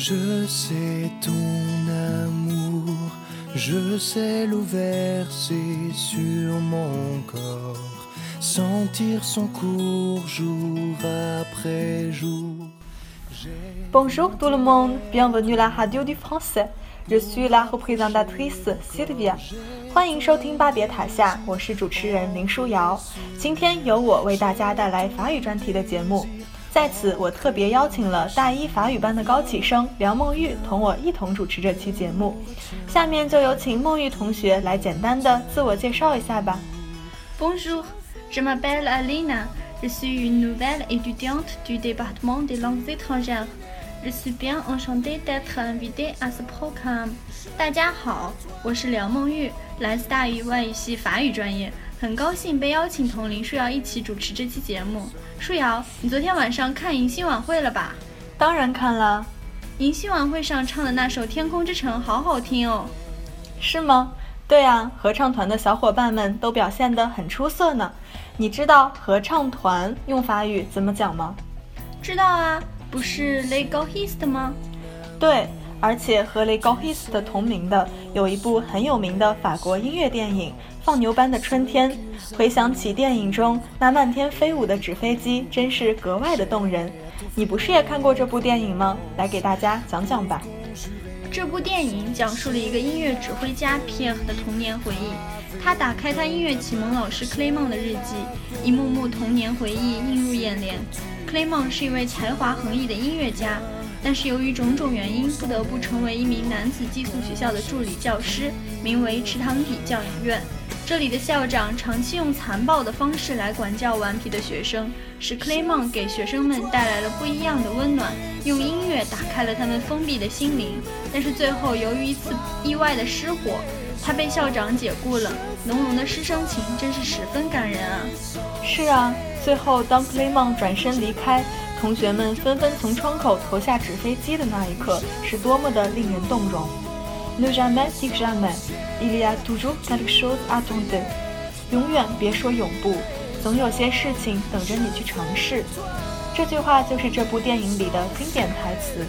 Je sais ton amour, je sais l'eau versée sur mon corps, sentir son cours jour après jour. Bonjour tout le monde, bienvenue à la radio du français. Je suis la représentatrice Sylvia，欢迎收听巴别塔下，我是主持人林舒瑶。今天由我为大家带来法语专题的节目， 在此我特别邀请了大一法语班的高启生梁梦玉同我一同主持这期节目。下面就有请梦玉同学来简单的自我介绍一下吧。Bonjour, je m'appelle Alina, je suis une nouvelle étudiante du département des langues étrangères. Je suis bien enchantée d'être invitée à ce programme。大家好，我是梁梦玉，来自大一外语系法语专业，很高兴被邀请同林舒瑶一起主持这期节目。舒瑶，你昨天晚上看迎新晚会了吧？当然看了。迎新晚会上唱的那首《天空之城》好好听哦。是吗？对啊，合唱团的小伙伴们都表现得很出色呢。你知道合唱团用法语怎么讲吗？知道啊。不是 l e g o hist 吗？对，而且和雷高 hist 同名的有一部很有名的法国音乐电影《放牛班的春天》。回想起电影中那漫天飞舞的纸飞机，真是格外的动人。你不是也看过这部电影吗？来给大家讲讲吧。这部电影讲述了一个音乐指挥家皮尔的童年回忆。他打开他音乐启蒙老师克雷蒙的日记，一幕幕童年回忆映入眼帘。克雷蒙是一位才华横溢的音乐家，但是由于种种原因，不得不成为一名男子寄宿学校的助理教师，名为池塘底教养院。这里的校长长期用残暴的方式来管教顽皮的学生，使 Claymon 给学生们带来了不一样的温暖，用音乐打开了他们封闭的心灵。但是最后，由于一次意外的失火，他被校长解雇了。浓浓的师生情真是十分感人啊！是啊。最后，当 Claymon 转身离开，同学们纷纷从窗口投下纸飞机的那一刻，是多么的令人动容。Ne jamais dire jamais, il y a toujours quelque chose à tenter。永远别说永不，总有些事情等着你去尝试。这句话就是这部电影里的经典台词。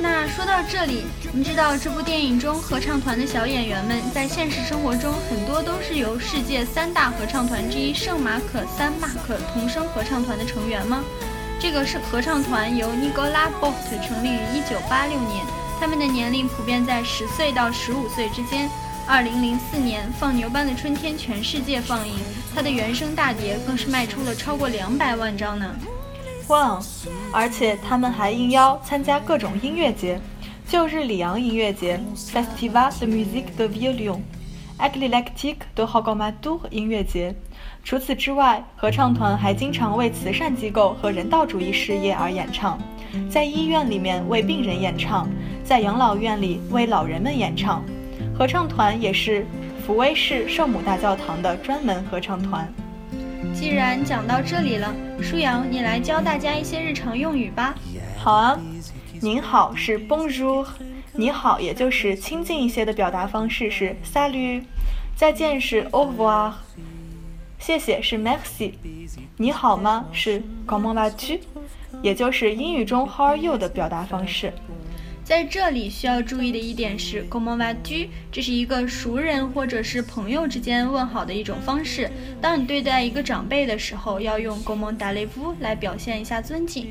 那说到这里，你知道这部电影中合唱团的小演员们在现实生活中很多都是由世界三大合唱团之一圣马可三马可童声合唱团的成员吗？这个是合唱团由尼古拉·波特成立于1986年，他们的年龄普遍在十岁到十五岁之间。2004年，《放牛班的春天》全世界放映，它的原声大碟更是卖出了超过两百万张呢。哇！而且他们还应邀参加各种音乐节，旧日里昂音乐节 （Festival de Musique de Violon），Eclectic de h o g o m a d o u 音乐节。除此之外，合唱团还经常为慈善机构和人道主义事业而演唱，在医院里面为病人演唱，在养老院里为老人们演唱。合唱团也是福威市圣母大教堂的专门合唱团。既然讲到这里了，舒阳，你来教大家一些日常用语吧。好啊，您好是 Bonjour，你好也就是亲近一些的表达方式是 Salut，再见是 Au revoir，谢谢是 Merci，你好吗？是 Comment vas-tu，也就是英语中 How are you 的表达方式。在这里需要注意的一点是，Comment vas-tu？这是一个熟人或者是朋友之间问好的一种方式。当你对待一个长辈的时候，要用 Comment allez-vous 来表现一下尊敬。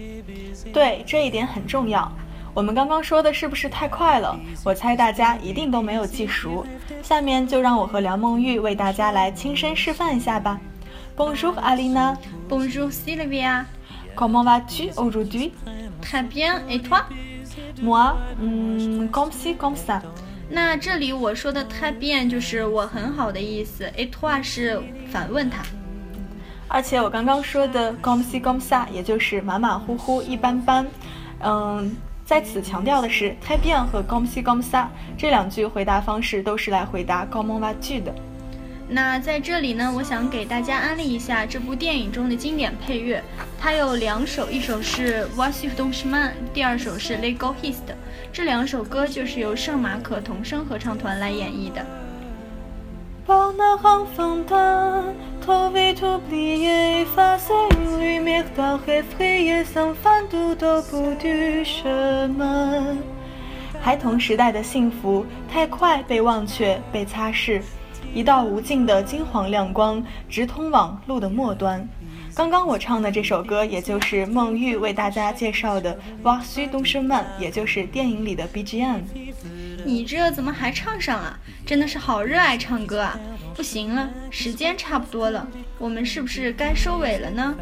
对，这一点很重要。我们刚刚说的是不是太快了？我猜大家一定都没有记熟。下面就让我和梁梦玉为大家来亲身示范一下吧。Bonjour Alina。Bonjour Sylvia。Comment vas-tu aujourd'hui？Très bien. Et toi？我，嗯，comme si comme ça。那这里我说的太变就是我很好的意思，et toi 是反问他。而且我刚刚说的 comme si comme ça，也就是马马虎虎、一般般。嗯，在此强调的是，太变和 comme si comme ça 这两句回答方式都是来回答 comment vas-tu 的。那在这里呢，我想给大家安利一下这部电影中的经典配乐，它有两首，一首是 Voici d o n c h m a n 第二首是 Lego Hist，这两首歌就是由圣马可童声合唱团来演绎的。孩童时代的幸福太快被忘却、被擦拭，一道无尽的金黄亮光直通往路的末端。刚刚我唱的这首歌，也就是孟玉为大家介绍的《瓦西东升曼》，也就是电影里的 BGM。你这怎么还唱上了？真的是好热爱唱歌啊！不行了，时间差不多了，我们是不是该收尾了呢？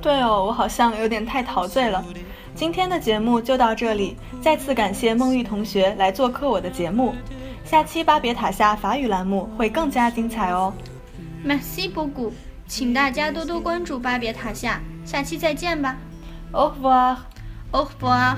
对哦，我好像有点太陶醉了。今天的节目就到这里，再次感谢孟玉同学来做客我的节目。下期巴别塔下法语栏目会更加精彩哦。Merci beaucoup。请大家多多关注巴别塔下，下期再见吧。Au revoir. Au revoir.